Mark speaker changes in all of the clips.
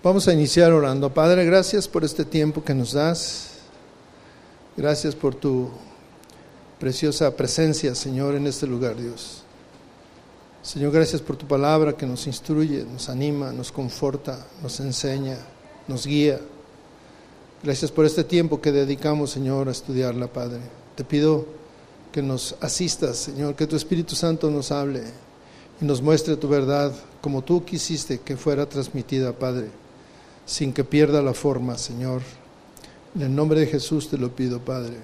Speaker 1: Vamos a iniciar orando. Padre, gracias por este tiempo que nos das. Gracias por tu preciosa presencia, Señor, en este lugar, Dios. Señor, gracias por tu palabra que nos instruye, nos anima, nos conforta, nos enseña, nos guía. Gracias por este tiempo que dedicamos, Señor, a estudiarla, Padre. Te pido que nos asistas, Señor, que tu Espíritu Santo nos hable y nos muestre tu verdad como tú quisiste que fuera transmitida, Padre sin que pierda la forma, Señor. En el nombre de Jesús te lo pido, Padre.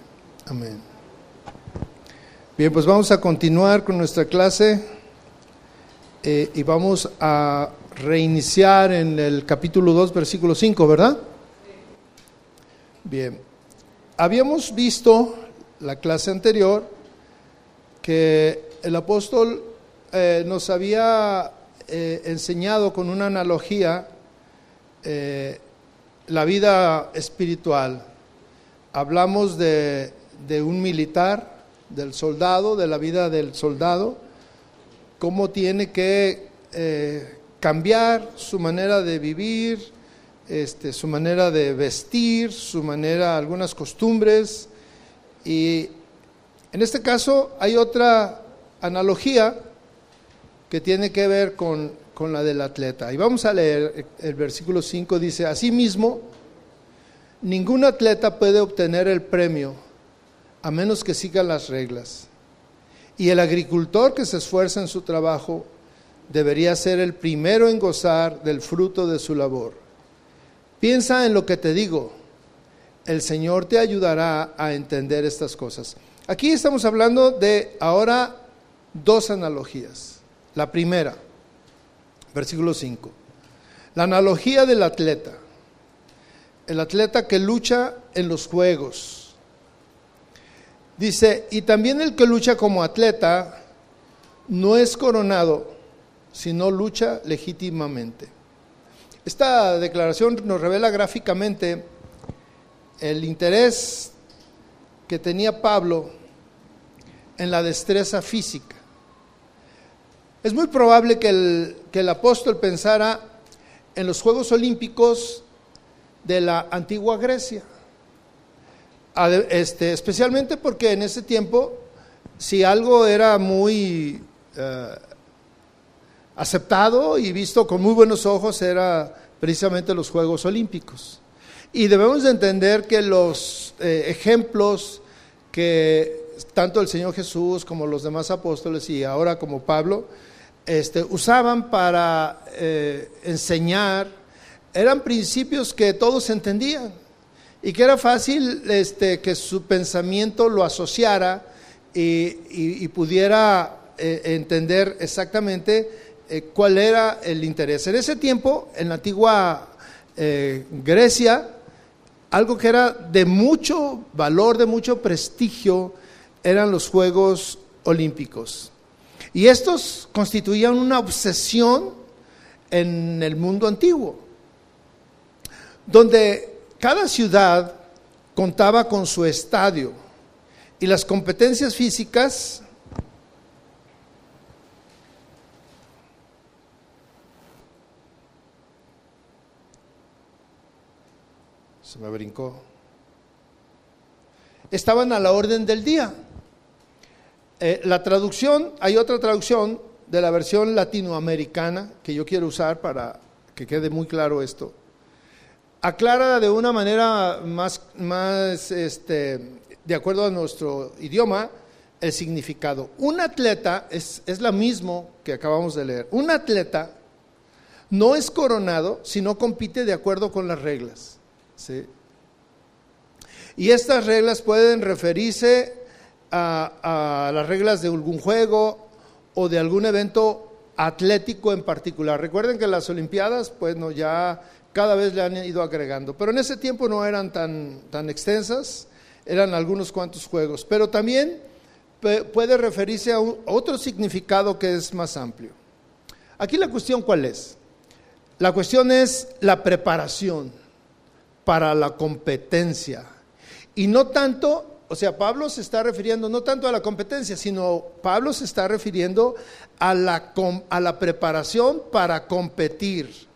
Speaker 1: Amén. Bien, pues vamos a continuar con nuestra clase eh, y vamos a reiniciar en el capítulo 2, versículo 5, ¿verdad? Bien, habíamos visto la clase anterior que el apóstol eh, nos había eh, enseñado con una analogía eh, la vida espiritual. Hablamos de, un militar, del soldado, de la vida del soldado, cómo tiene que eh, cambiar su manera de vivir, este, su manera de vestir, su manera, algunas costumbres. Y en este caso hay otra analogía que tiene que ver con con la del atleta. Y vamos a leer el versículo 5, dice, asimismo, ningún atleta puede obtener el premio a menos que siga las reglas. Y el agricultor que se esfuerza en su trabajo debería ser el primero en gozar del fruto de su labor. Piensa en lo que te digo, el Señor te ayudará a entender estas cosas. Aquí estamos hablando de ahora dos analogías. La primera, versículo 5. La analogía del atleta. El atleta que lucha en los juegos. Dice, y también el que lucha como atleta no es coronado, sino lucha legítimamente. Esta declaración nos revela gráficamente el interés que tenía Pablo en la destreza física. Es muy probable que el, el apóstol pensara en los Juegos Olímpicos de la antigua Grecia. Este, especialmente porque en ese tiempo, si algo era muy eh, aceptado y visto con muy buenos ojos, era precisamente los Juegos Olímpicos. Y debemos de entender que los eh, ejemplos que tanto el Señor Jesús como los demás apóstoles y ahora como Pablo, este, usaban para eh, enseñar eran principios que todos entendían y que era fácil este, que su pensamiento lo asociara y, pudiera eh, entender exactamente eh, cuál era el interés. En ese tiempo, en la antigua Grecia, algo que era de mucho valor, de mucho prestigio, eran los Juegos Olímpicos. Y estos constituían una obsesión en el mundo antiguo, donde cada ciudad contaba con su estadio y las competencias físicas se me brincó estaban a la orden del día. Eh, la traducción, hay otra traducción de la versión latinoamericana que yo quiero usar para que quede muy claro esto. Aclara de una manera más, más este, de acuerdo a nuestro idioma, el significado. Un atleta es, es lo mismo que acabamos de leer. Un atleta no es coronado si no compite de acuerdo con las reglas. Y estas reglas pueden referirse a, las reglas de algún juego o de algún evento atlético en particular. Recuerden que las Olimpiadas, pues no, ya cada vez le han ido agregando, pero en ese tiempo no eran tan, tan extensas, eran algunos cuantos juegos, pero también puede referirse a, a otro significado que es más amplio. Aquí la cuestión cuál es? La cuestión es la preparación para la competencia y no tanto o sea, Pablo se está refiriendo no tanto a la competencia, sino Pablo se está refiriendo a la, a la preparación para competir.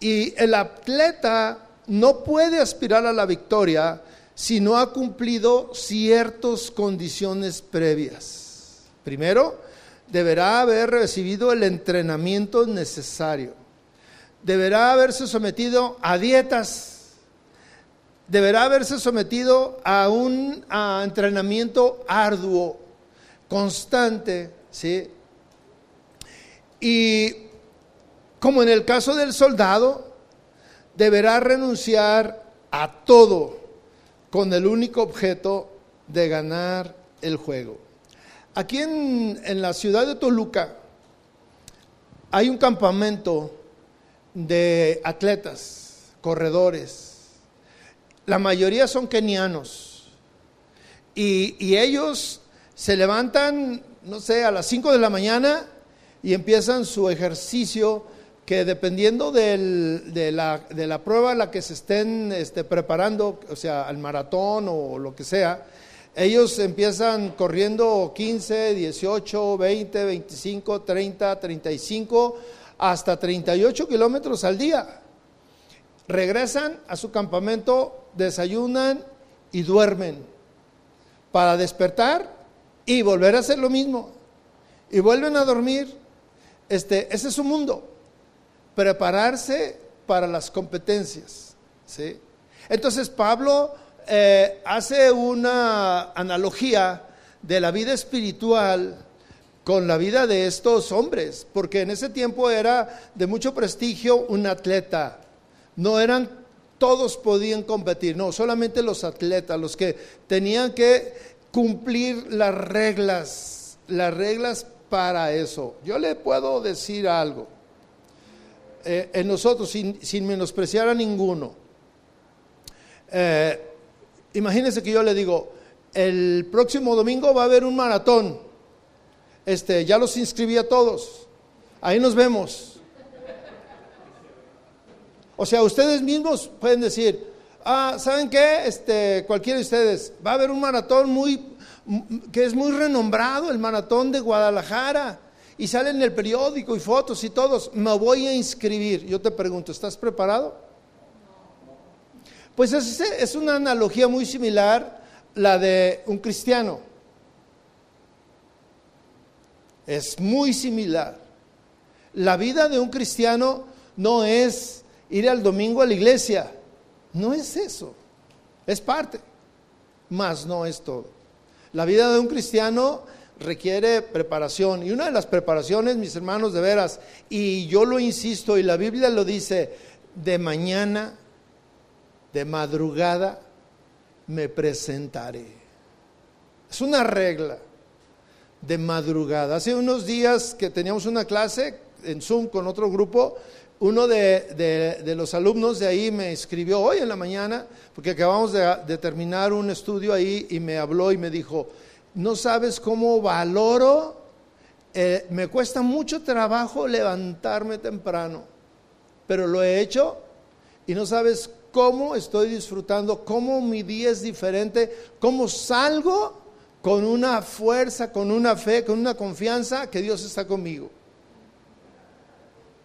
Speaker 1: Y el atleta no puede aspirar a la victoria si no ha cumplido ciertas condiciones previas. Primero, deberá haber recibido el entrenamiento necesario. Deberá haberse sometido a dietas. Deberá haberse sometido a un entrenamiento arduo, constante, ¿sí? Y como en el caso del soldado, deberá renunciar a todo con el único objeto de ganar el juego. Aquí en, la ciudad de Toluca hay un campamento de atletas, corredores. La mayoría son kenianos. Y, y, ellos se levantan, no sé, a las 5 de la mañana y empiezan su ejercicio que dependiendo de, la, prueba a la que se estén este, preparando, o sea, al maratón o lo que sea, ellos empiezan corriendo 15, 18, 20, 25, 30, 35, hasta 38 kilómetros al día. Regresan a su campamento, desayunan y duermen para despertar y volver a hacer lo mismo. Y vuelven a dormir. Este, ese es su mundo prepararse para las competencias. ¿sí? Entonces Pablo eh, hace una analogía de la vida espiritual con la vida de estos hombres, porque en ese tiempo era de mucho prestigio un atleta. No eran todos podían competir, no, solamente los atletas, los que tenían que cumplir las reglas, las reglas para eso. Yo le puedo decir algo. Eh, en nosotros sin, menospreciar a ninguno. Eh, imagínense que yo le digo, el próximo domingo va a haber un maratón. Este, ya los inscribí a todos. Ahí nos vemos. O sea, ustedes mismos pueden decir, ah, ¿saben qué? Este, cualquiera de ustedes, va a haber un maratón muy, que es muy renombrado, el maratón de Guadalajara y sale en el periódico y fotos y todos, me voy a inscribir. Yo te pregunto, ¿estás preparado? Pues es, es una analogía muy similar la de un cristiano. Es muy similar. La vida de un cristiano no es ir al domingo a la iglesia, no es eso, es parte, mas no es todo. La vida de un cristiano requiere preparación. Y una de las preparaciones, mis hermanos, de veras, y yo lo insisto, y la Biblia lo dice, de mañana, de madrugada, me presentaré. Es una regla de madrugada. Hace unos días que teníamos una clase en Zoom con otro grupo, uno de, los alumnos de ahí me escribió hoy en la mañana, porque acabamos de, terminar un estudio ahí y me habló y me dijo, no sabes cómo valoro, eh, me cuesta mucho trabajo levantarme temprano, pero lo he hecho y no sabes cómo estoy disfrutando, cómo mi día es diferente, cómo salgo con una fuerza, con una fe, con una confianza que Dios está conmigo.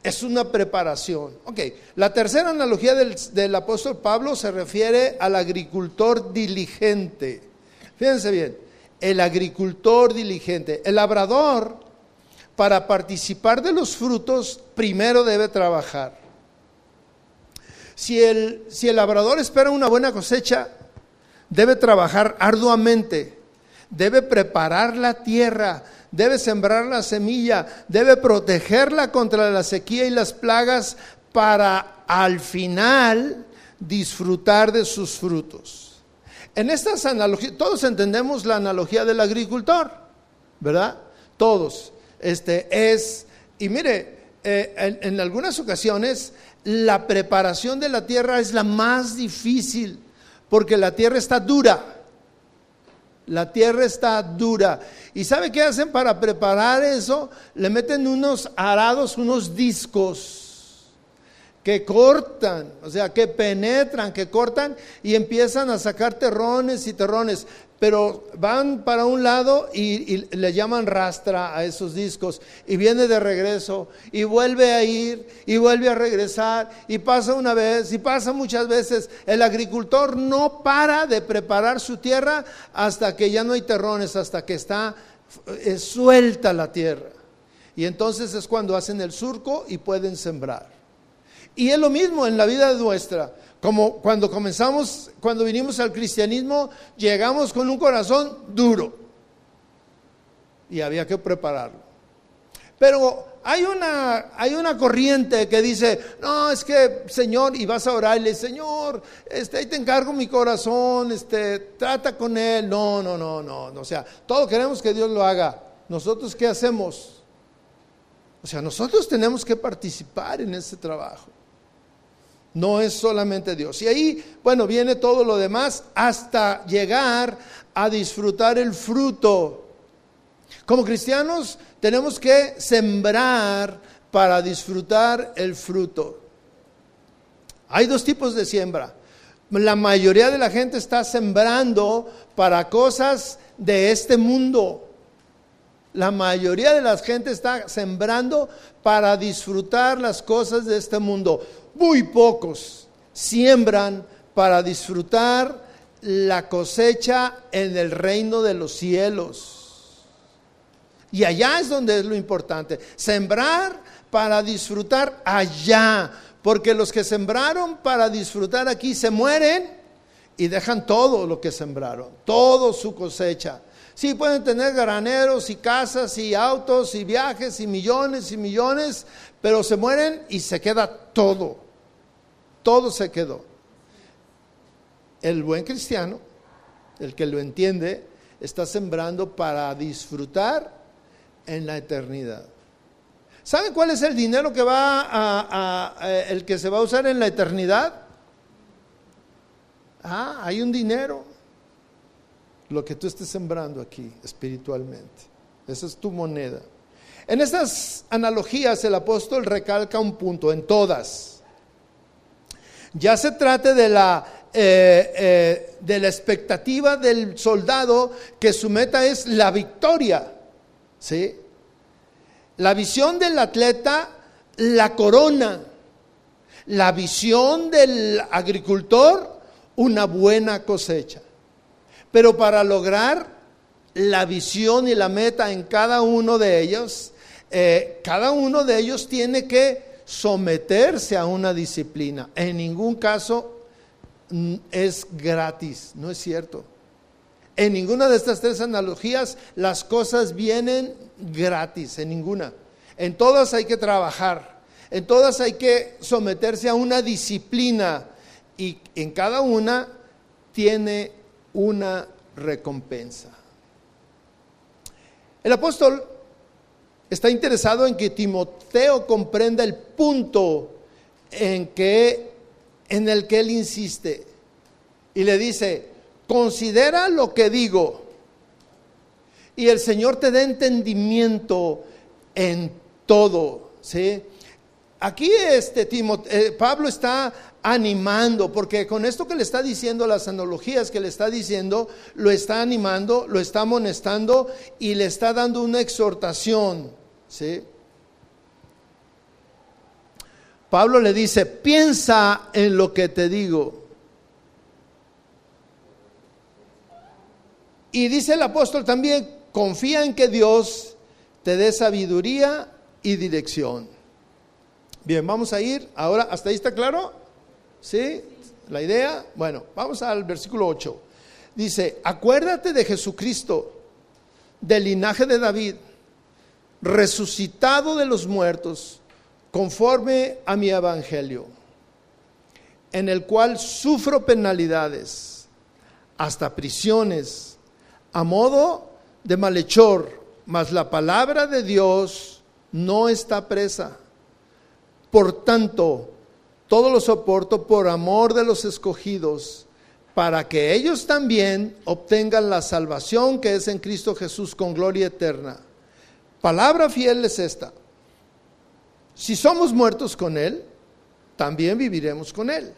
Speaker 1: Es una preparación. Ok, la tercera analogía del, del apóstol Pablo se refiere al agricultor diligente. Fíjense bien, el agricultor diligente. El labrador, para participar de los frutos, primero debe trabajar. Si el, si el labrador espera una buena cosecha, debe trabajar arduamente, debe preparar la tierra, debe sembrar la semilla, debe protegerla contra la sequía y las plagas para al final disfrutar de sus frutos. En estas analogías, todos entendemos la analogía del agricultor, ¿verdad? Todos. Este es, y mire, eh, en, algunas ocasiones la preparación de la tierra es la más difícil, porque la tierra está dura. La tierra está dura. ¿Y sabe qué hacen para preparar eso? Le meten unos arados, unos discos que cortan, o sea, que penetran, que cortan y empiezan a sacar terrones y terrones. Pero van para un lado y, le llaman rastra a esos discos y viene de regreso y vuelve a ir y vuelve a regresar y pasa una vez y pasa muchas veces. El agricultor no para de preparar su tierra hasta que ya no hay terrones, hasta que está eh, suelta la tierra. Y entonces es cuando hacen el surco y pueden sembrar. Y es lo mismo en la vida nuestra. Como cuando comenzamos, cuando vinimos al cristianismo, llegamos con un corazón duro y había que prepararlo. Pero hay una, hay una corriente que dice, no, es que Señor, y vas a orarle, Señor, este, ahí te encargo mi corazón, este, trata con él. No, no, no, no, no. O sea, todo queremos que Dios lo haga. ¿Nosotros qué hacemos? O sea, nosotros tenemos que participar en ese trabajo no es solamente Dios. Y ahí, bueno, viene todo lo demás hasta llegar a disfrutar el fruto. Como cristianos tenemos que sembrar para disfrutar el fruto. Hay dos tipos de siembra. La mayoría de la gente está sembrando para cosas de este mundo. La mayoría de la gente está sembrando para disfrutar las cosas de este mundo muy pocos siembran para disfrutar la cosecha en el reino de los cielos. Y allá es donde es lo importante. Sembrar para disfrutar allá. Porque los que sembraron para disfrutar aquí se mueren y dejan todo lo que sembraron, todo su cosecha. Sí, pueden tener graneros y casas y autos y viajes y millones y millones, pero se mueren y se queda todo todo se quedó. El buen cristiano, el que lo entiende, está sembrando para disfrutar en la eternidad. ¿Saben cuál es el dinero que va a, el que se va a usar en la eternidad? Ah, hay un dinero. Lo que tú estés sembrando aquí espiritualmente. Esa es tu moneda. En estas analogías el apóstol recalca un punto, en todas ya se trate de la, eh, eh, de la expectativa del soldado que su meta es la victoria. ¿sí? La visión del atleta, la corona. La visión del agricultor, una buena cosecha. Pero para lograr la visión y la meta en cada uno de ellos, eh, cada uno de ellos tiene que someterse a una disciplina. En ningún caso mm, es gratis, no es cierto. En ninguna de estas tres analogías las cosas vienen gratis, en ninguna. En todas hay que trabajar, en todas hay que someterse a una disciplina y en cada una tiene una recompensa. El apóstol está interesado en que Timoteo comprenda el punto en, que, en el que él insiste. Y le dice, considera lo que digo. Y el Señor te da entendimiento en todo. ¿sí? Aquí este, eh, Pablo está animando, porque con esto que le está diciendo, las analogías que le está diciendo, lo está animando, lo está amonestando y le está dando una exhortación. ¿sí? Pablo le dice, piensa en lo que te digo. Y dice el apóstol también, confía en que Dios te dé sabiduría y dirección. Bien, vamos a ir ahora, ¿hasta ahí está claro? ¿Sí? ¿La idea? Bueno, vamos al versículo 8. Dice, acuérdate de Jesucristo, del linaje de David, resucitado de los muertos, conforme a mi evangelio, en el cual sufro penalidades, hasta prisiones, a modo de malhechor, mas la palabra de Dios no está presa. Por tanto, todo lo soporto por amor de los escogidos, para que ellos también obtengan la salvación que es en Cristo Jesús con gloria eterna. Palabra fiel es esta. Si somos muertos con Él, también viviremos con Él.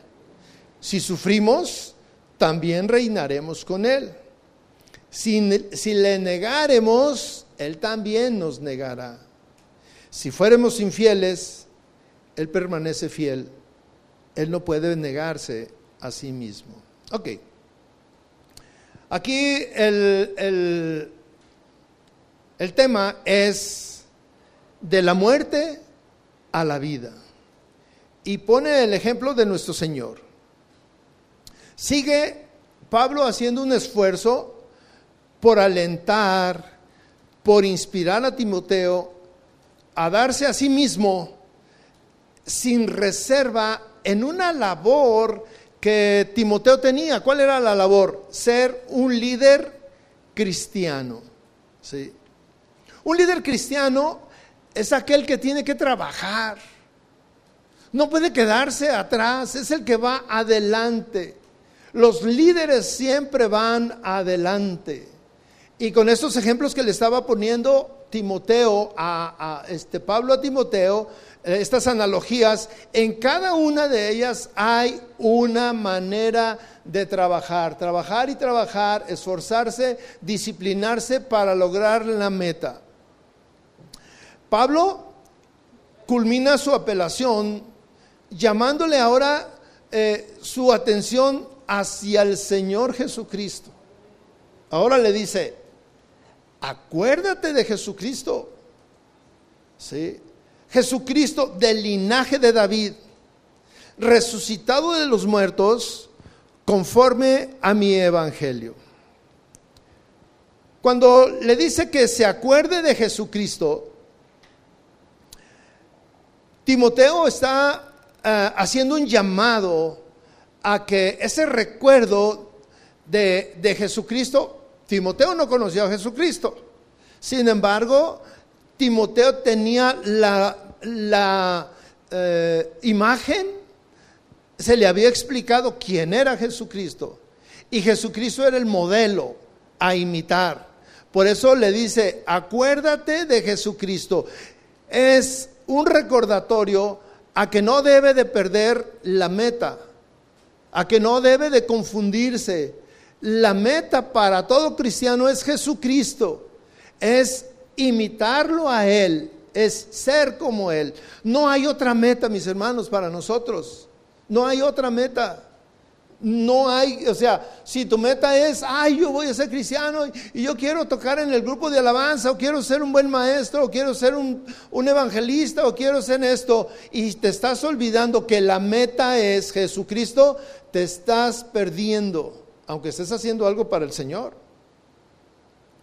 Speaker 1: Si sufrimos, también reinaremos con Él. Si, le negáremos, Él también nos negará. Si fuéramos infieles, Él permanece fiel. Él no puede negarse a sí mismo. Ok. Aquí el, el, el tema es de la muerte a la vida. Y pone el ejemplo de nuestro Señor. Sigue Pablo haciendo un esfuerzo por alentar, por inspirar a Timoteo a darse a sí mismo sin reserva en una labor que Timoteo tenía. ¿Cuál era la labor? Ser un líder cristiano. ¿sí? Un líder cristiano es aquel que tiene que trabajar. No puede quedarse atrás, es el que va adelante. Los líderes siempre van adelante. Y con estos ejemplos que le estaba poniendo Timoteo a, este Pablo a Timoteo, eh, estas analogías, en cada una de ellas hay una manera de trabajar, trabajar y trabajar, esforzarse, disciplinarse para lograr la meta. Pablo culmina su apelación llamándole ahora eh, su atención hacia el Señor Jesucristo. Ahora le dice, acuérdate de Jesucristo. ¿Sí? Jesucristo del linaje de David, resucitado de los muertos, conforme a mi evangelio. Cuando le dice que se acuerde de Jesucristo, Timoteo está eh, haciendo un llamado a que ese recuerdo de, de Jesucristo, Timoteo no conoció a Jesucristo, sin embargo, Timoteo tenía la, la eh, imagen, se le había explicado quién era Jesucristo, y Jesucristo era el modelo a imitar. Por eso le dice, acuérdate de Jesucristo. Es un recordatorio a que no debe de perder la meta, a que no debe de confundirse. La meta para todo cristiano es Jesucristo, es imitarlo a Él, es ser como Él. No hay otra meta, mis hermanos, para nosotros. No hay otra meta. No hay, o sea, si tu meta es, ay, yo voy a ser cristiano y, yo quiero tocar en el grupo de alabanza, o quiero ser un buen maestro, o quiero ser un, un evangelista, o quiero ser esto, y te estás olvidando que la meta es Jesucristo, te estás perdiendo, aunque estés haciendo algo para el Señor.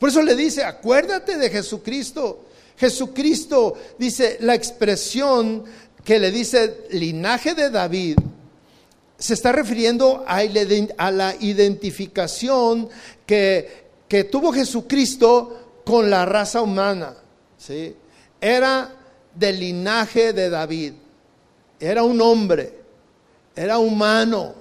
Speaker 1: Por eso le dice, acuérdate de Jesucristo. Jesucristo dice, la expresión que le dice linaje de David, se está refiriendo a la identificación que, que tuvo Jesucristo con la raza humana. ¿sí? Era del linaje de David. Era un hombre, era humano.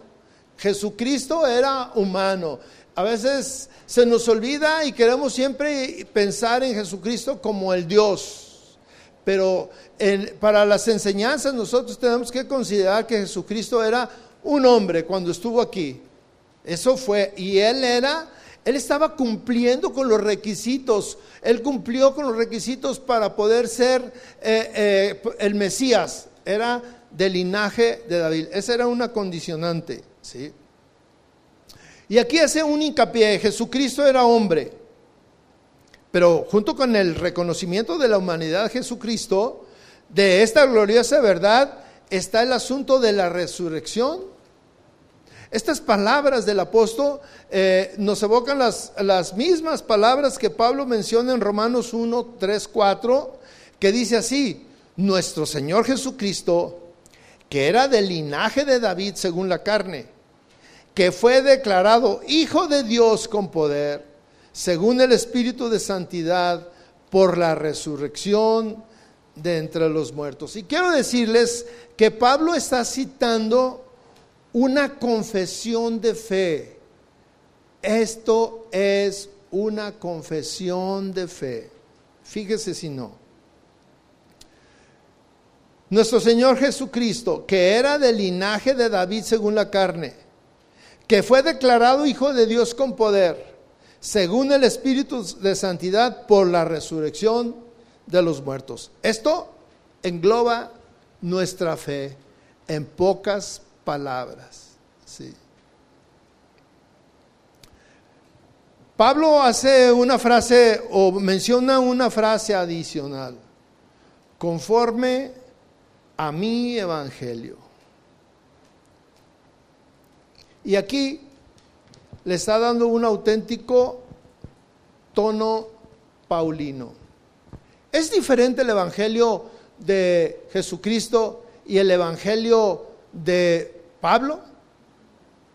Speaker 1: Jesucristo era humano. A veces se nos olvida y queremos siempre pensar en Jesucristo como el Dios. Pero para las enseñanzas nosotros tenemos que considerar que Jesucristo era un hombre cuando estuvo aquí. Eso fue, y él era, él estaba cumpliendo con los requisitos, él cumplió con los requisitos para poder ser eh, eh, el Mesías, era del linaje de David, esa era una condicionante, ¿sí? Y aquí hace un hincapié, Jesucristo era hombre, pero junto con el reconocimiento de la humanidad de Jesucristo, de esta gloriosa verdad, está el asunto de la resurrección estas palabras del apóstol eh, nos evocan las, las mismas palabras que Pablo menciona en Romanos 1, 3, 4, que dice así, nuestro Señor Jesucristo, que era del linaje de David según la carne, que fue declarado Hijo de Dios con poder, según el Espíritu de Santidad, por la resurrección de entre los muertos. Y quiero decirles que Pablo está citando una confesión de fe. Esto es una confesión de fe. Fíjese si no. Nuestro Señor Jesucristo, que era del linaje de David según la carne, que fue declarado Hijo de Dios con poder, según el Espíritu de Santidad, por la resurrección de los muertos. Esto engloba nuestra fe en pocas palabras. Sí. Pablo hace una frase o menciona una frase adicional, conforme a mi evangelio. Y aquí le está dando un auténtico tono paulino. ¿Es diferente el evangelio de Jesucristo y el evangelio de Pablo?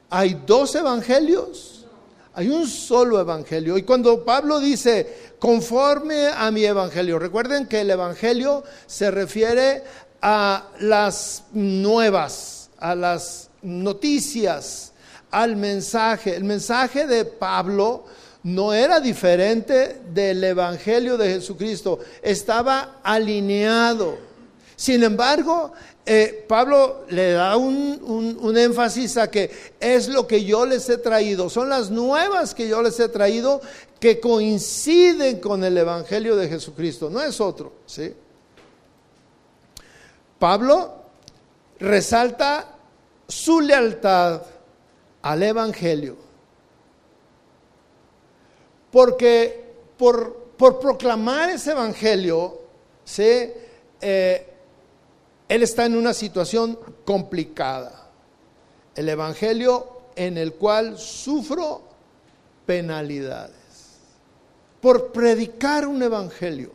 Speaker 1: ¿Hay dos evangelios? Hay un solo evangelio. Y cuando Pablo dice, conforme a mi evangelio, recuerden que el evangelio se refiere a las nuevas, a las noticias, al mensaje. El mensaje de Pablo no era diferente del evangelio de Jesucristo, estaba alineado. Sin embargo, eh, Pablo le da un, énfasis a que es lo que yo les he traído, son las nuevas que yo les he traído que coinciden con el Evangelio de Jesucristo, no es otro. ¿sí? Pablo resalta su lealtad al Evangelio, porque por, por proclamar ese Evangelio, ¿sí? Eh, él está en una situación complicada. El Evangelio en el cual sufro penalidades por predicar un Evangelio.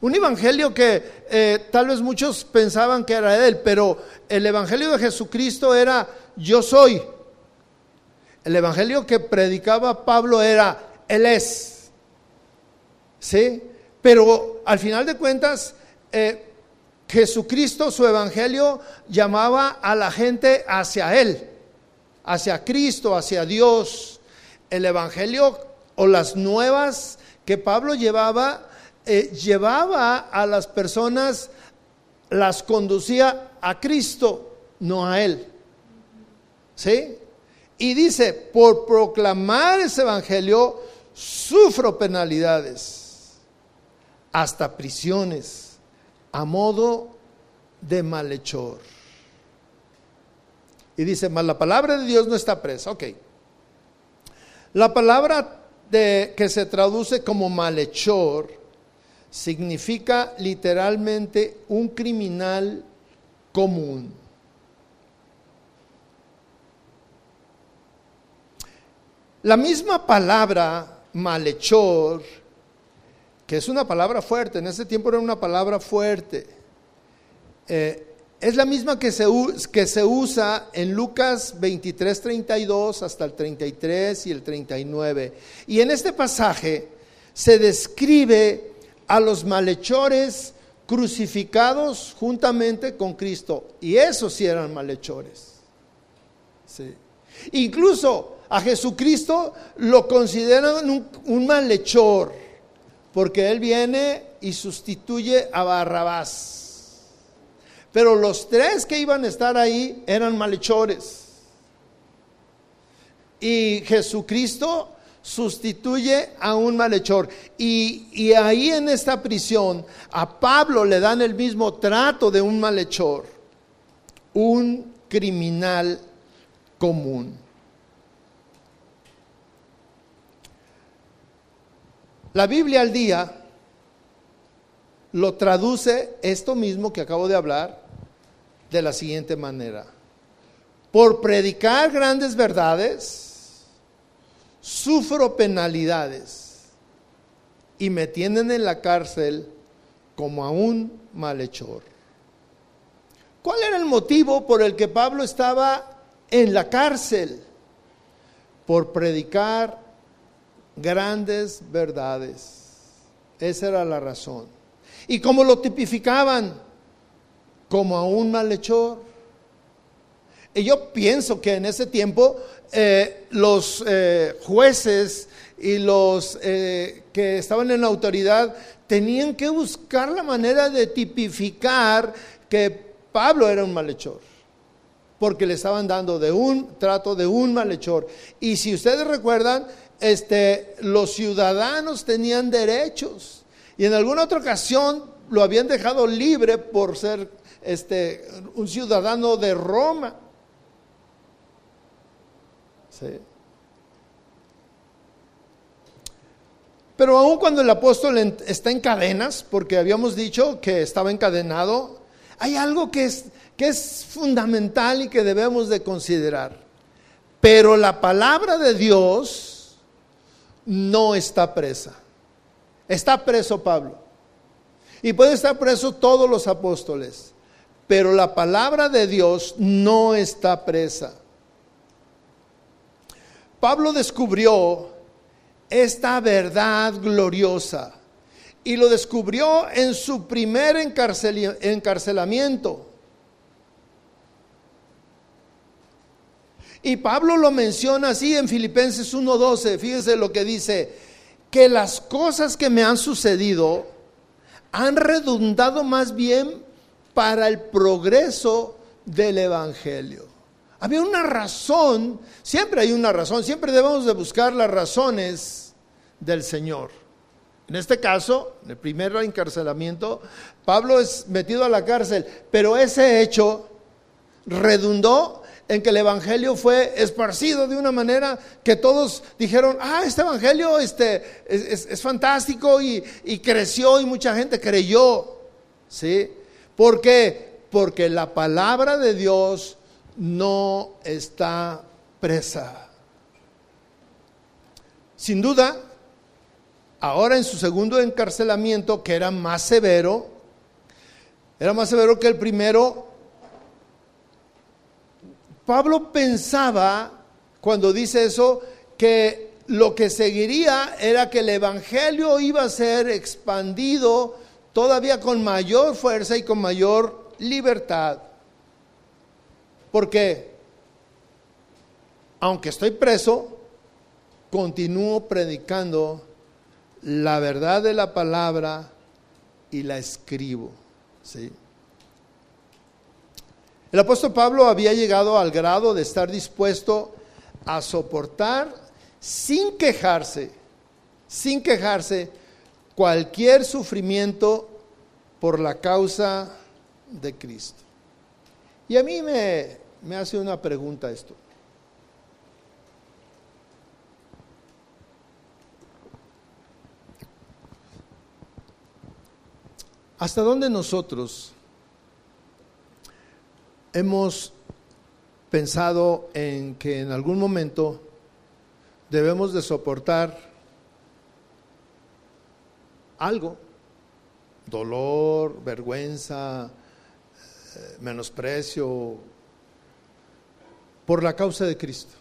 Speaker 1: Un Evangelio que eh, tal vez muchos pensaban que era él, pero el Evangelio de Jesucristo era yo soy. El Evangelio que predicaba Pablo era Él es. ¿Sí? Pero al final de cuentas, eh, Jesucristo, su evangelio, llamaba a la gente hacia Él, hacia Cristo, hacia Dios. El evangelio o las nuevas que Pablo llevaba, eh, llevaba a las personas, las conducía a Cristo, no a Él. ¿Sí? Y dice, por proclamar ese evangelio, sufro penalidades, hasta prisiones a modo de malhechor. Y dice, mas la palabra de Dios no está presa. Ok. La palabra de, que se traduce como malhechor significa literalmente un criminal común. La misma palabra malhechor que es una palabra fuerte, en ese tiempo era una palabra fuerte. Eh, es la misma que se, que se usa en Lucas 23, 32 hasta el 33 y el 39. Y en este pasaje se describe a los malhechores crucificados juntamente con Cristo. Y esos sí eran malhechores. Incluso a Jesucristo lo consideran un, un malhechor porque Él viene y sustituye a Barrabás. Pero los tres que iban a estar ahí eran malhechores. Y Jesucristo sustituye a un malhechor. Y, y, ahí en esta prisión a Pablo le dan el mismo trato de un malhechor, un criminal común. La Biblia al día lo traduce esto mismo que acabo de hablar de la siguiente manera. Por predicar grandes verdades, sufro penalidades y me tienen en la cárcel como a un malhechor. ¿Cuál era el motivo por el que Pablo estaba en la cárcel? Por predicar grandes verdades. Esa era la razón. ¿Y cómo lo tipificaban? Como a un malhechor. Y yo pienso que en ese tiempo eh, los eh, jueces y los eh, que estaban en la autoridad tenían que buscar la manera de tipificar que Pablo era un malhechor porque le estaban dando de un trato de un malhechor. Y si ustedes recuerdan, este, los ciudadanos tenían derechos y en alguna otra ocasión lo habían dejado libre por ser este, un ciudadano de Roma. Pero aun cuando el apóstol está en cadenas, porque habíamos dicho que estaba encadenado, hay algo que es, que es fundamental y que debemos de considerar. Pero la palabra de Dios no está presa. Está preso Pablo. Y puede estar preso todos los apóstoles. Pero la palabra de Dios no está presa. Pablo descubrió esta verdad gloriosa y lo descubrió en su primer encarcelamiento. Y Pablo lo menciona así en Filipenses 1:12, fíjese lo que dice, que las cosas que me han sucedido han redundado más bien para el progreso del Evangelio. Había una razón, siempre hay una razón, siempre debemos de buscar las razones del Señor. En este caso, en el primer encarcelamiento, Pablo es metido a la cárcel, pero ese hecho redundó en que el evangelio fue esparcido de una manera que todos dijeron, ah, este evangelio este, es, fantástico y, y, creció y mucha gente creyó. ¿Sí? ¿Por qué? Porque la palabra de Dios no está presa. Sin duda, ahora en su segundo encarcelamiento, que era más severo, era más severo que el primero, Pablo pensaba, cuando dice eso, que lo que seguiría era que el Evangelio iba a ser expandido todavía con mayor fuerza y con mayor libertad. Porque, aunque estoy preso, continúo predicando la verdad de la palabra y la escribo. ¿sí? El apóstol Pablo había llegado al grado de estar dispuesto a soportar sin quejarse, sin quejarse, cualquier sufrimiento por la causa de Cristo. Y a mí me, me hace una pregunta esto. ¿Hasta dónde nosotros hemos pensado en que en algún momento debemos de soportar algo, dolor, vergüenza, eh, menosprecio, por la causa de Cristo.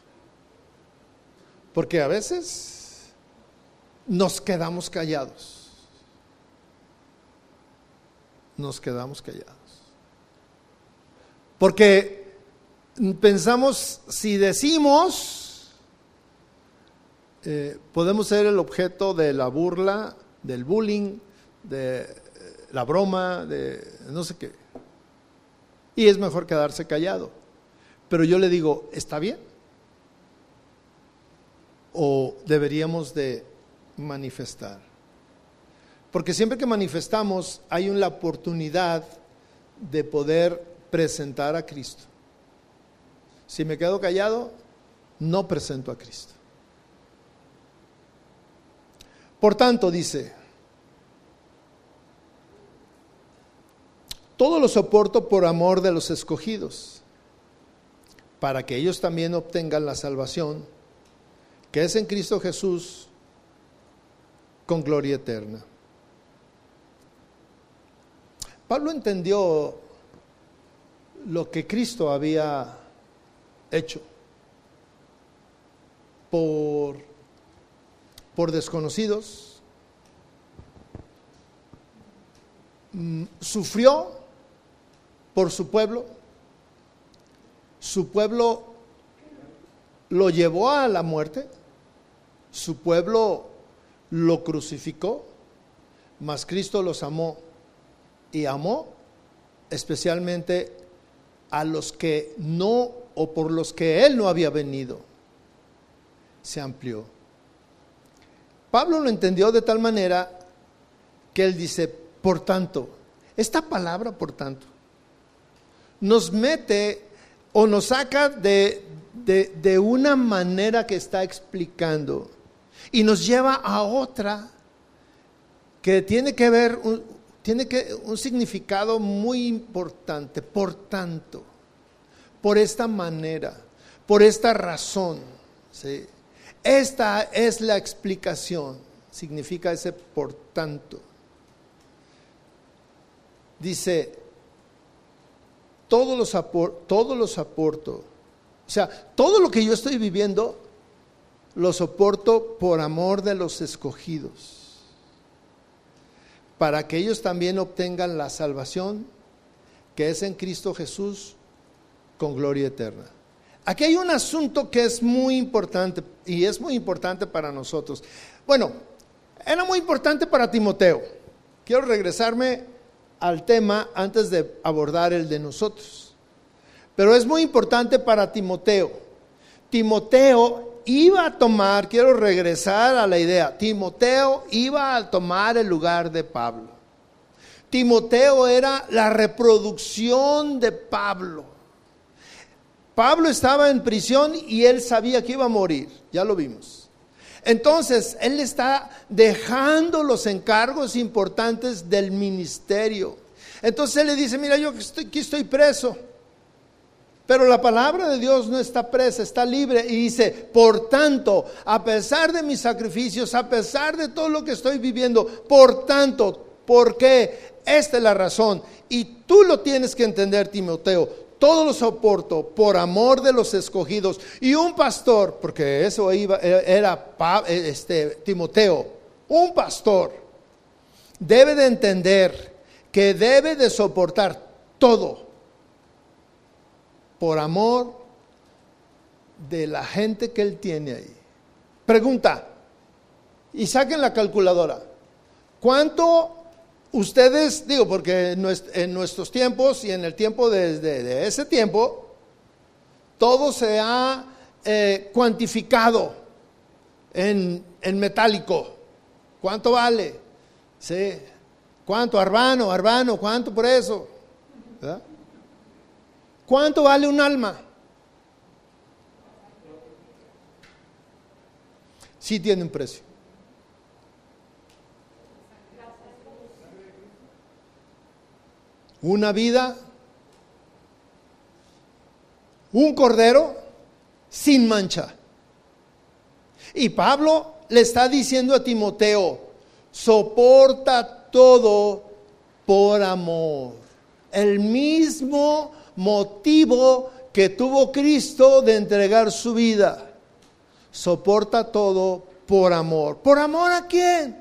Speaker 1: Porque a veces nos quedamos callados. Nos quedamos callados. Porque pensamos, si decimos, eh, podemos ser el objeto de la burla, del bullying, de eh, la broma, de no sé qué. Y es mejor quedarse callado. Pero yo le digo, ¿está bien? ¿O deberíamos de manifestar? Porque siempre que manifestamos hay una oportunidad de poder presentar a Cristo. Si me quedo callado, no presento a Cristo. Por tanto, dice, todo lo soporto por amor de los escogidos, para que ellos también obtengan la salvación, que es en Cristo Jesús, con gloria eterna. Pablo entendió lo que Cristo había hecho por, por desconocidos, mm, sufrió por su pueblo, su pueblo lo llevó a la muerte, su pueblo lo crucificó, mas Cristo los amó y amó especialmente a los que no o por los que Él no había venido, se amplió. Pablo lo entendió de tal manera que él dice, por tanto, esta palabra por tanto, nos mete o nos saca de, de, una manera que está explicando y nos lleva a otra que tiene que ver, tiene que, un significado muy importante, por tanto, por esta manera, por esta razón. Esta es la explicación, significa ese por tanto. Dice, todos los, todos los aporto. O sea, todo lo que yo estoy viviendo lo soporto por amor de los escogidos, para que ellos también obtengan la salvación que es en Cristo Jesús con gloria eterna. Aquí hay un asunto que es muy importante y es muy importante para nosotros. Bueno, era muy importante para Timoteo. Quiero regresarme al tema antes de abordar el de nosotros. Pero es muy importante para Timoteo. Timoteo iba a tomar, quiero regresar a la idea, Timoteo iba a tomar el lugar de Pablo. Timoteo era la reproducción de Pablo. Pablo estaba en prisión y él sabía que iba a morir, ya lo vimos. Entonces, él está dejando los encargos importantes del ministerio. Entonces él le dice, mira, yo aquí estoy preso. Pero la palabra de Dios no está presa, está libre. Y dice, por tanto, a pesar de mis sacrificios, a pesar de todo lo que estoy viviendo, por tanto, ¿por qué? Esta es la razón. Y tú lo tienes que entender, Timoteo todo lo soporto por amor de los escogidos. Y un pastor, porque eso iba, era este, Timoteo, un pastor debe de entender que debe de soportar todo por amor de la gente que él tiene ahí. Pregunta, y saquen la calculadora, ¿cuánto ustedes, digo, porque en nuestros tiempos y en el tiempo de, ese tiempo, todo se ha eh, cuantificado en, metálico. ¿Cuánto vale? ¿Sí? ¿Cuánto? Arbano, arbano, ¿cuánto por eso? ¿Cuánto vale un alma? Sí tiene un precio. una vida, un cordero sin mancha. Y Pablo le está diciendo a Timoteo, soporta todo por amor. El mismo motivo que tuvo Cristo de entregar su vida. Soporta todo por amor. ¿Por amor a quién?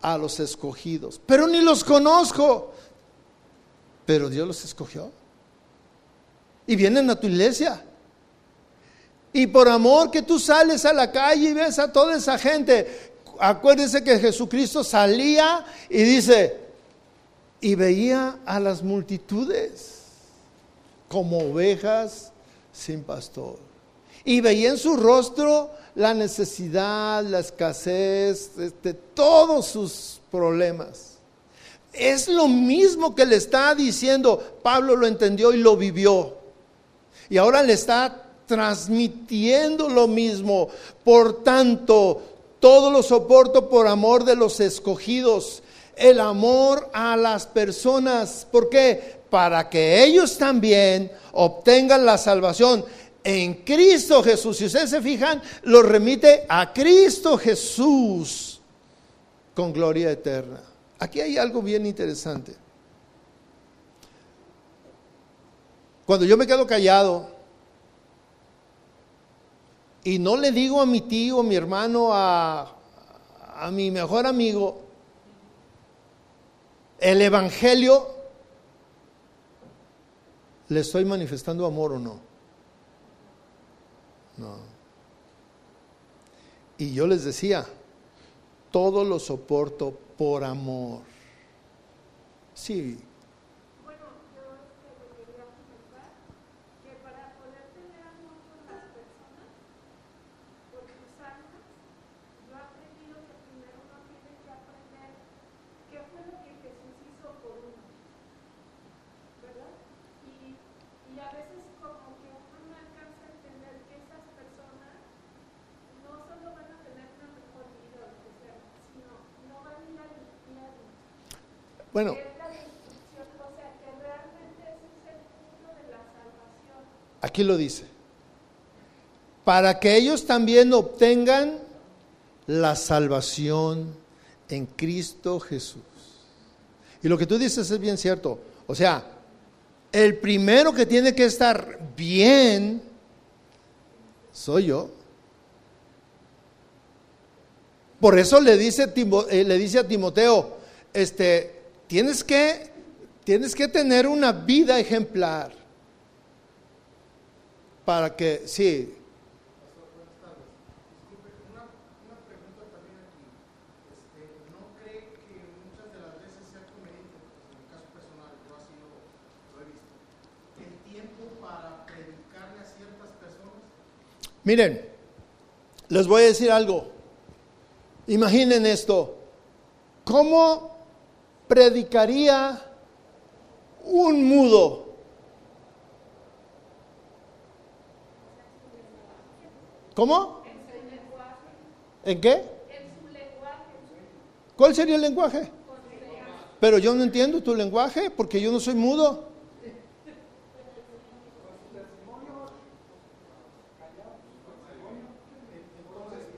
Speaker 1: A los escogidos. Pero ni los conozco pero Dios los escogió. Y vienen a tu iglesia. Y por amor que tú sales a la calle y ves a toda esa gente, acuérdense que Jesucristo salía y dice, y veía a las multitudes como ovejas sin pastor. Y veía en su rostro la necesidad, la escasez, este, todos sus problemas. Es lo mismo que le está diciendo, Pablo lo entendió y lo vivió. Y ahora le está transmitiendo lo mismo. Por tanto, todo lo soporto por amor de los escogidos. El amor a las personas. ¿Por qué? Para que ellos también obtengan la salvación en Cristo Jesús. Si ustedes se fijan, lo remite a Cristo Jesús con gloria eterna. Aquí hay algo bien interesante. Cuando yo me quedo callado y no le digo a mi tío, a mi hermano, a, a mi mejor amigo, el Evangelio, ¿le estoy manifestando amor o no? No. Y yo les decía, todo lo soporto por amor. Sí.
Speaker 2: Bueno, yo este, quería comentar que para poder tener amor con las personas, por tus almas, yo aprendí
Speaker 1: Bueno,
Speaker 2: que es la destrucción, o sea, que realmente ese es el punto de la salvación.
Speaker 1: Lo dice. Para que ellos también obtengan la salvación en Cristo Jesús. Y lo que tú dices es bien cierto. O sea, el primero que tiene que estar bien soy yo. Por eso le dice, eh, le dice a Timoteo, este, tienes que, tienes que tener una vida ejemplar para que, sí. Miren, les voy a decir algo. Imaginen esto. ¿Cómo predicaría un mudo? ¿Cómo? ¿En qué? ¿Cuál sería el lenguaje? Pero yo no entiendo tu lenguaje porque yo no soy mudo.
Speaker 3: Entonces,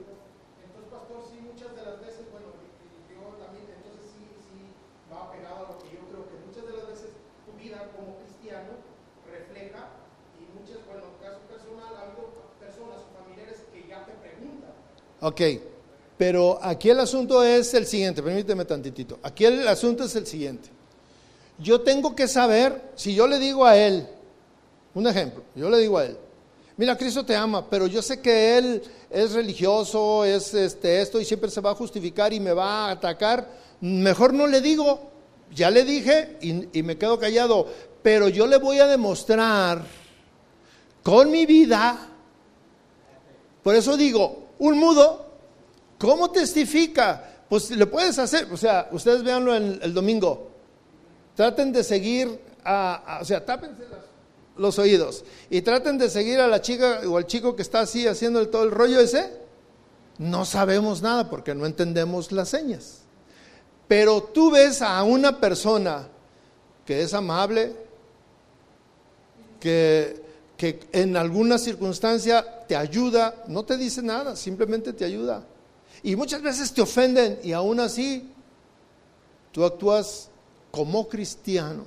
Speaker 3: pastor, sí, muchas de las veces, bueno, y- y yo también, entonces sí, sí va pegado a lo que yo creo que muchas de las veces tu vida como cristiano refleja y muchas, bueno, en caso personal, ha habido personas o familiares que ya te preguntan.
Speaker 1: Ok, pero aquí el asunto es el siguiente, permíteme tantitito. Aquí el asunto es el siguiente. Yo tengo que saber, si yo le digo a él, un ejemplo, yo le digo a él, mira, Cristo te ama, pero yo sé que él es religioso, es este, esto y siempre se va a justificar y me va a atacar, mejor no le digo, ya le dije y, y me quedo callado, pero yo le voy a demostrar con mi vida por eso digo, un mudo, ¿cómo testifica? Pues le puedes hacer, o sea, ustedes véanlo el, el domingo. Traten de seguir, a, o sea, tápense los oídos y traten de seguir a la chica o al chico que está así haciendo el- todo el rollo ese. No sabemos nada porque no entendemos las señas. Pero tú ves a una persona que es amable, que, que en alguna circunstancia te ayuda, no te dice nada, simplemente te ayuda. Y muchas veces te ofenden y aún así tú actúas como cristiano.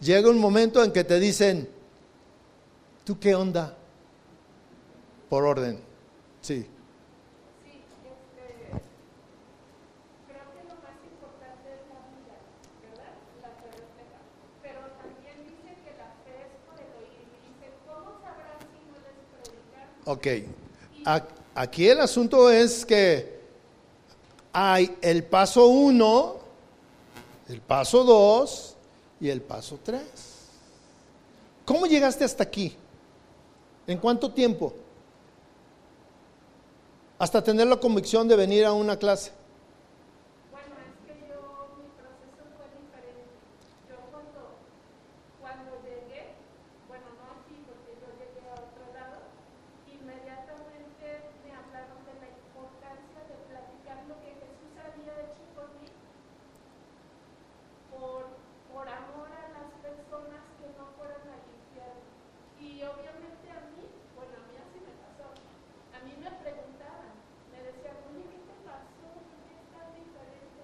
Speaker 1: Llega un momento en que te dicen, ¿tú qué onda? Por orden. Sí
Speaker 2: este, creo que lo más importante es la vida, ¿verdad? La fe refleja. Pero también dice que la fe es por el oír. Y dice, ¿cómo sabrás si no les predicar?
Speaker 1: Ok. Aquí el asunto es que hay el paso uno, el paso dos y el paso tres. ¿Cómo llegaste hasta aquí? ¿En cuánto tiempo? Hasta tener la convicción de venir a una clase.
Speaker 2: Bueno, es que yo, mi proceso fue diferente. Yo cuando, cuando llegué, bueno, no aquí, porque yo llegué a otro lado, inmediatamente me hablaron de la importancia de platicar lo que Jesús había hecho por mí, por, por amor a las personas que no fueran al infierno. Y obviamente a mí, bueno, a mí así me pasó. A mí me preguntaban, me decían, oye, ¿qué te pasó? ¿Por qué estás diferente?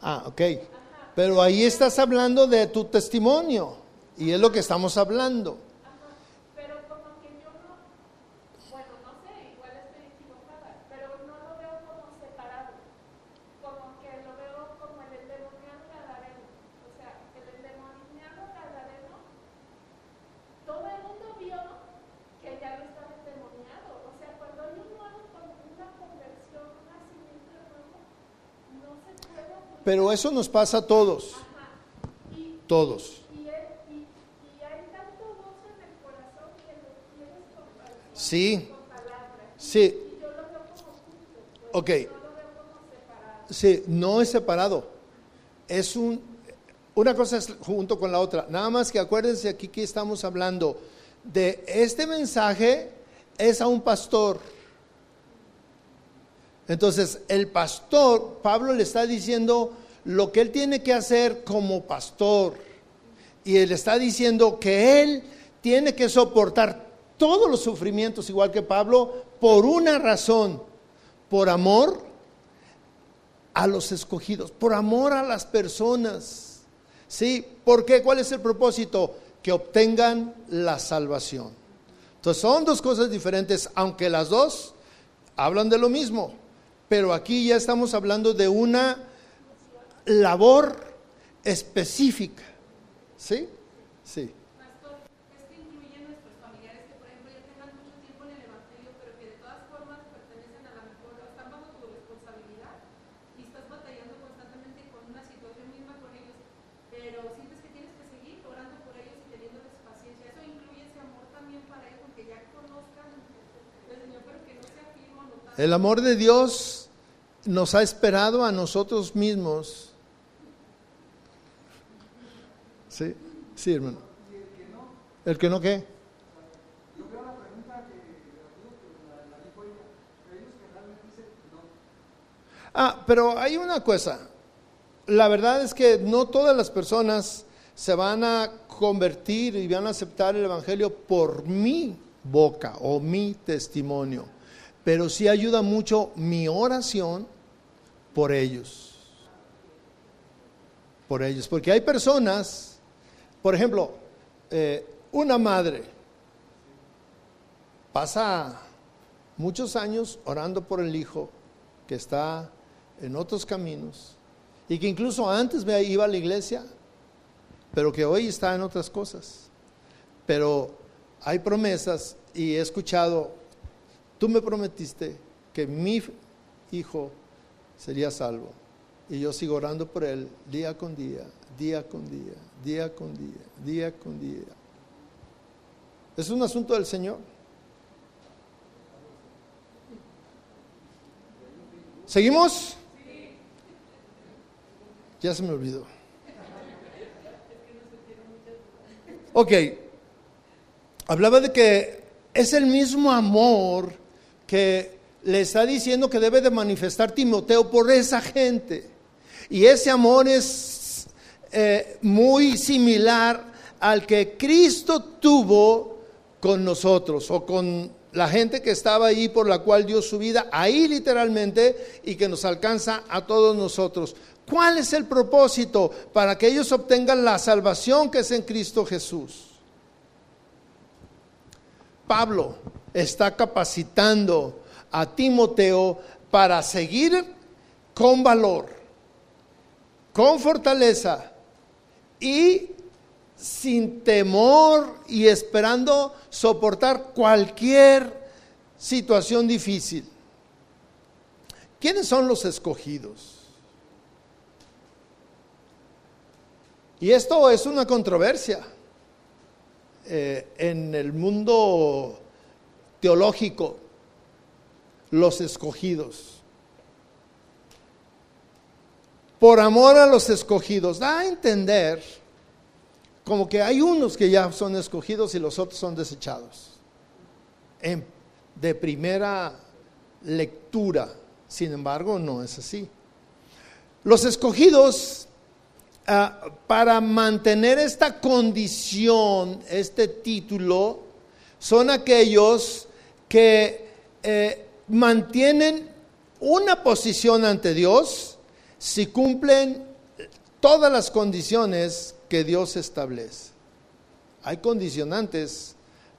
Speaker 1: Ah, ok. Pero ahí estás hablando de tu testimonio y es lo que estamos hablando.
Speaker 2: Ajá, pero como que yo no, bueno, no sé, igual estoy equivocada, pero no lo veo como separado, como que lo veo como el endemoniado gadareno, o sea, el endemoniado gadareno, todo el mundo vio que ya no estaba endemoniado, o sea, cuando hay un nuevo, con- una conversión, un nacimiento nuevo, no se puede ocultar.
Speaker 1: Pero eso nos pasa a todos, todos. Sí, sí, ok. Sí, no es separado. Es un, una cosa es junto con la otra. Nada más que acuérdense aquí que estamos hablando de este mensaje es a un pastor. Entonces, el pastor, Pablo le está diciendo lo que él tiene que hacer como pastor. Y él está diciendo que él tiene que soportar todos los sufrimientos, igual que Pablo, por una razón, por amor a los escogidos, por amor a las personas. ¿Sí? ¿Por qué? ¿Cuál es el propósito? Que obtengan la salvación. Entonces son dos cosas diferentes, aunque las dos hablan de lo mismo. Pero aquí ya estamos hablando de una labor específica. ¿Sí? Sí.
Speaker 2: El amor
Speaker 1: de Dios nos ha esperado a nosotros mismos. Sí, sí, hermano. ¿El que no qué?
Speaker 3: Yo veo la pregunta que digo que la, la dijo ella, pero ellos que realmente dicen no.
Speaker 1: Ah, pero hay una cosa. La verdad es que no todas las personas se van a convertir y van a aceptar el Evangelio por mi boca o mi testimonio. Pero sí ayuda mucho mi oración por ellos. Por ellos. Porque hay personas, por ejemplo, eh, una madre pasa muchos años orando por el hijo que está en otros caminos y que incluso antes me iba a la iglesia, pero que hoy está en otras cosas. Pero hay promesas y he escuchado, tú me prometiste que mi hijo sería salvo. Y yo sigo orando por él día con día, día con día, día con día, día con día. Es un asunto del Señor. ¿Seguimos? Ya se me olvidó. Ok. Hablaba de que es el mismo amor que le está diciendo que debe de manifestar Timoteo por esa gente. Y ese amor es eh, muy similar al que Cristo tuvo con nosotros o con la gente que estaba ahí por la cual dio su vida, ahí literalmente, y que nos alcanza a todos nosotros. ¿Cuál es el propósito? Para que ellos obtengan la salvación que es en Cristo Jesús. Pablo está capacitando a Timoteo para seguir con valor, con fortaleza y sin temor y esperando soportar cualquier situación difícil. ¿Quiénes son los escogidos? Y esto es una controversia eh, en el mundo teológico, los escogidos. Por amor a los escogidos, da a entender como que hay unos que ya son escogidos y los otros son desechados. De primera lectura, sin embargo, no es así. Los escogidos, ah, para mantener esta condición, este título, son aquellos que eh, mantienen una posición ante Dios si cumplen todas las condiciones que Dios establece. Hay condicionantes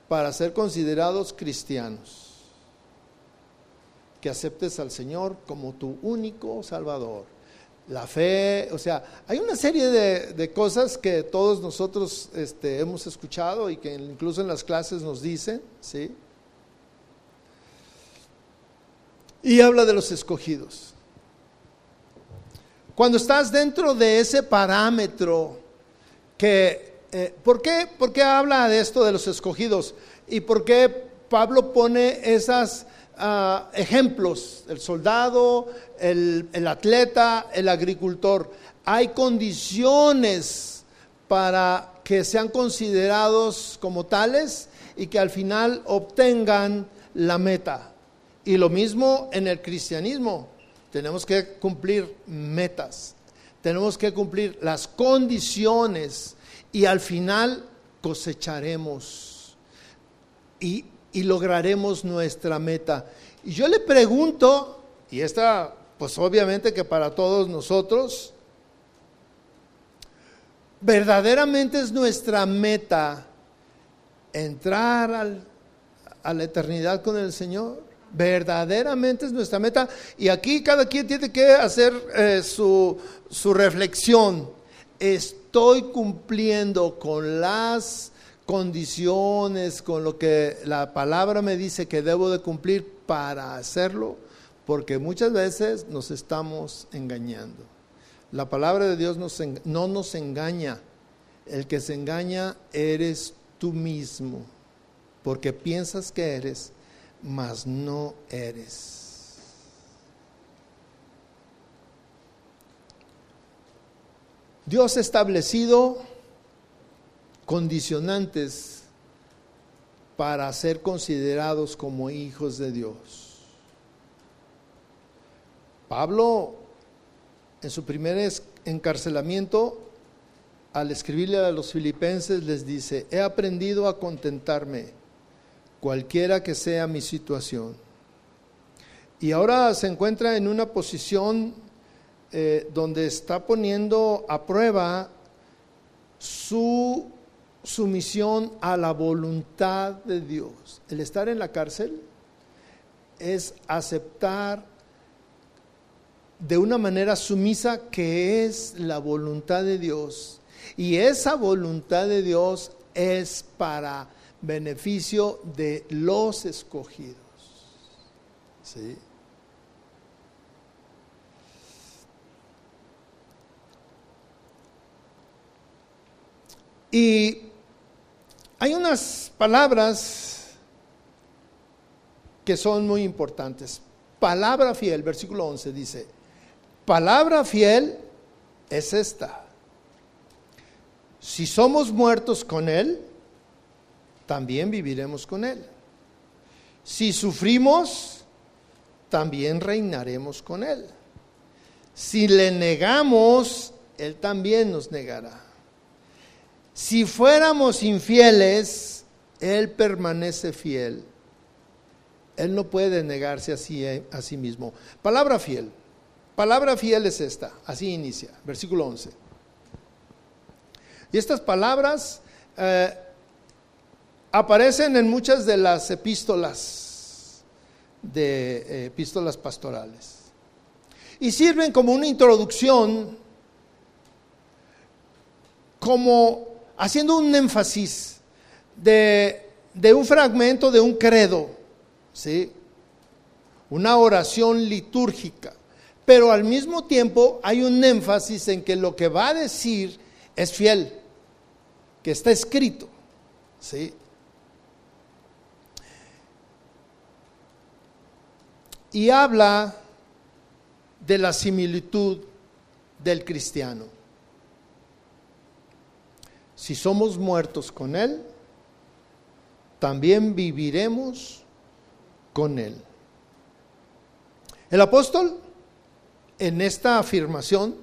Speaker 1: para ser considerados cristianos. Que aceptes al Señor como tu único Salvador. La fe, o sea, hay una serie de, de cosas que todos nosotros este, hemos escuchado y que incluso en las clases nos dicen, ¿sí? Y habla de los escogidos. Cuando estás dentro de ese parámetro que, eh, ¿por, qué, ¿por qué habla de esto de los escogidos? ¿Y por qué Pablo pone esos ejemplos? El soldado, el atleta, el agricultor. Hay condiciones para que sean considerados como tales y que al final obtengan la meta. Y lo mismo en el cristianismo. Tenemos que cumplir metas. tenemos que cumplir las condiciones y al final cosecharemos y, lograremos nuestra meta. Y yo le pregunto, y esta pues obviamente que para todos nosotros, verdaderamente es nuestra meta entrar al- a la eternidad con el Señor. Verdaderamente es nuestra meta. Y aquí cada quien tiene que hacer eh, su, su reflexión. Estoy cumpliendo con las condiciones, con lo que la palabra me dice que debo de cumplir para hacerlo, porque muchas veces nos estamos engañando. La palabra de Dios no nos engaña. El que se engaña eres tú mismo, porque piensas que eres, mas no eres. Dios ha establecido condicionantes para ser considerados como hijos de Dios. Pablo, en su primer encarcelamiento, al escribirle a los filipenses, les dice, he aprendido a contentarme, cualquiera que sea mi situación. Y ahora se encuentra en una posición eh, donde está poniendo a prueba su sumisión a la voluntad de Dios. El estar en la cárcel es aceptar de una manera sumisa que es la voluntad de Dios. Y esa voluntad de Dios es para beneficio de los escogidos. ¿Sí? Y hay unas palabras que son muy importantes. Palabra fiel, versículo 11 dice, palabra fiel es esta. Si somos muertos con Él, también viviremos con Él. Si sufrimos, también reinaremos con Él. Si le negamos, Él también nos negará. Si fuéramos infieles, Él permanece fiel. Él no puede negarse a sí, a sí mismo. Palabra fiel. Palabra fiel es esta. Así inicia. Versículo 11. Y estas palabras eh, aparecen en muchas de las epístolas, de eh, epístolas pastorales. Y sirven como una introducción, como haciendo un énfasis de, de un fragmento de un credo, ¿sí? Una oración litúrgica. Pero al mismo tiempo hay un énfasis en que lo que va a decir es fiel, que está escrito, ¿sí? Y habla de la similitud del cristiano. Si somos muertos con Él, también viviremos con Él. El apóstol, en esta afirmación,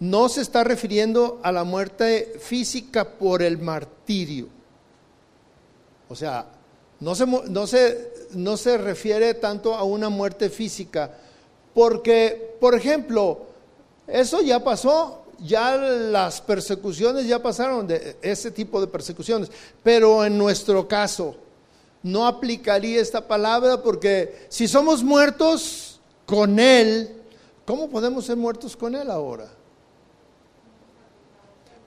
Speaker 1: no se está refiriendo a la muerte física por el martirio. O sea, no se, no se, no se refiere tanto a una muerte física, porque, por ejemplo, eso ya pasó, ya las persecuciones ya pasaron de ese tipo de persecuciones, pero en nuestro caso no aplicaría esta palabra porque si somos muertos con Él, ¿cómo podemos ser muertos con Él ahora?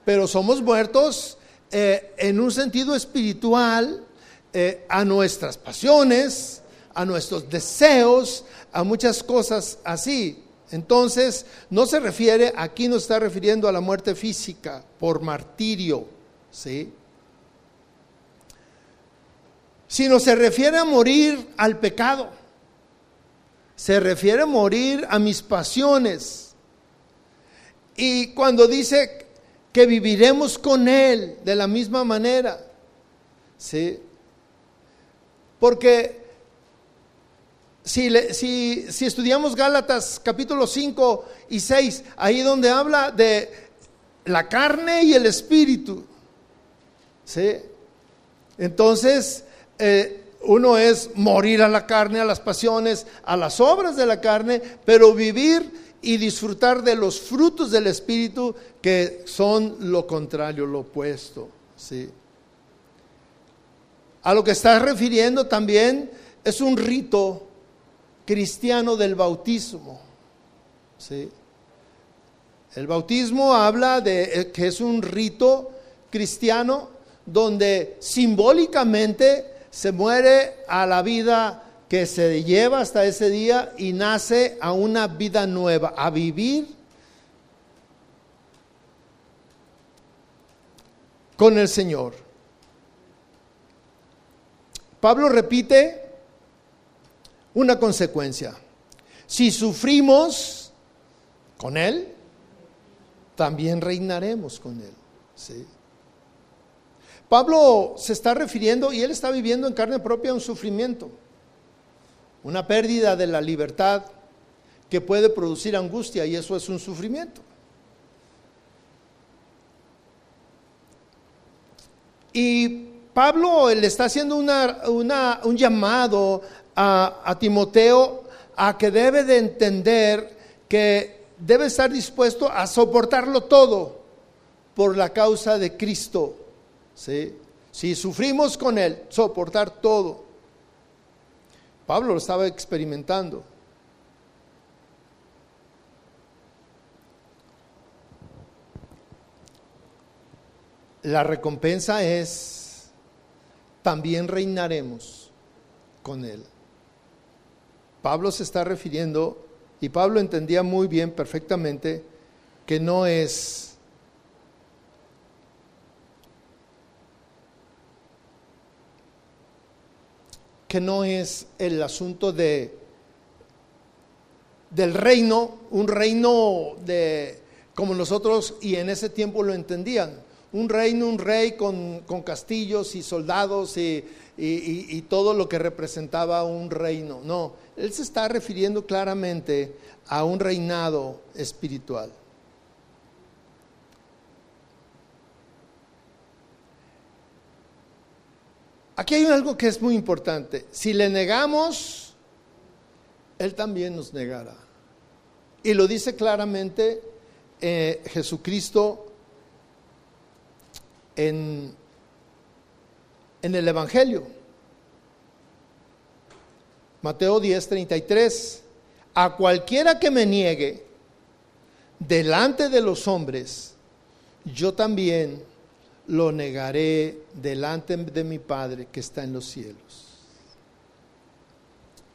Speaker 1: Pero somos muertos eh, en un sentido espiritual eh, a nuestras pasiones, a nuestros deseos, a muchas cosas así. Entonces, no se refiere, aquí no está refiriendo a la muerte física por martirio, ¿sí? Sino se refiere a morir al pecado. Se refiere a morir a mis pasiones. Y cuando dice que viviremos con Él de la misma manera, ¿sí? Porque si, si estudiamos Gálatas capítulo 5 y 6, ahí donde habla de la carne y el espíritu. ¿Sí? Entonces, eh, uno es morir a la carne, a las pasiones, a las obras de la carne, pero vivir y disfrutar de los frutos del espíritu que son lo contrario, lo opuesto. ¿sí? A lo que está refiriendo también es un rito cristiano del bautismo. ¿sí? El bautismo habla de eh, que es un rito cristiano donde simbólicamente se muere a la vida que se lleva hasta ese día y nace a una vida nueva, a vivir con el Señor. Pablo repite una consecuencia. Si sufrimos con Él, también reinaremos con Él. Pablo se está refiriendo, y él está viviendo en carne propia un sufrimiento, una pérdida de la libertad que puede producir angustia, y eso es un sufrimiento. Y Pablo le está haciendo una- un llamado a, a Timoteo a que debe de entender que debe estar dispuesto a soportarlo todo por la causa de Cristo. ¿sí? Si sufrimos con Él, soportar todo. Pablo lo estaba experimentando. La recompensa es, también reinaremos con Él. Pablo se está refiriendo, y Pablo entendía muy bien, perfectamente, que no es que no es el asunto de del reino, un reino de como nosotros y en ese tiempo lo entendían, un reino, un rey con, castillos y soldados y todo lo que representaba un reino. No, él se está refiriendo claramente a un reinado espiritual. Aquí hay algo que es muy importante. Si le negamos, Él también nos negará. Y lo dice claramente eh, Jesucristo en, el Evangelio. Mateo 10, 33. A cualquiera que me niegue delante de los hombres, yo también lo negaré delante de mi Padre que está en los cielos.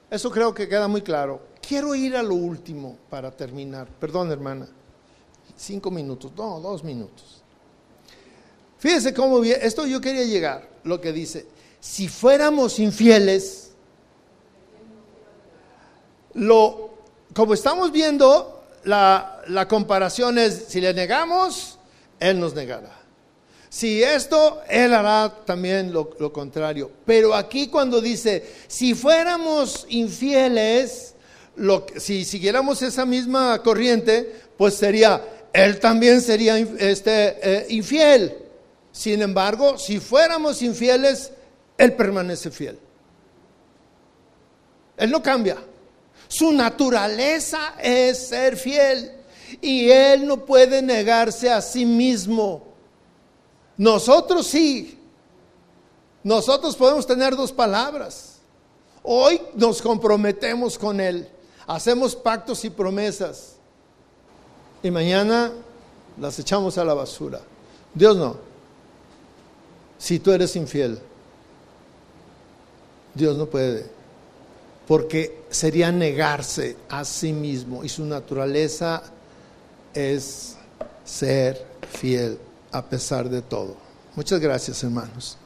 Speaker 1: Eso creo que queda muy claro. Quiero ir a lo último para terminar. Perdón, hermana. Cinco minutos, no, dos minutos. Fíjese cómo bien, esto yo quería llegar, lo que dice, si fuéramos infieles, lo, como estamos viendo, la, la comparación es, si le negamos, Él nos negará. Si esto, Él hará también lo, lo contrario. Pero aquí cuando dice, si fuéramos infieles, lo, si siguiéramos esa misma corriente, pues sería, Él también sería este, eh, infiel. Sin embargo, si fuéramos infieles, Él permanece fiel. Él no cambia. Su naturaleza es ser fiel. Y Él no puede negarse a sí mismo. Nosotros sí. Nosotros podemos tener dos palabras. Hoy nos comprometemos con Él. Hacemos pactos y promesas. Y mañana las echamos a la basura. Dios no. Si tú eres infiel, Dios no puede. Porque sería negarse a sí mismo. Y su naturaleza es ser fiel a pesar de todo. Muchas gracias, hermanos.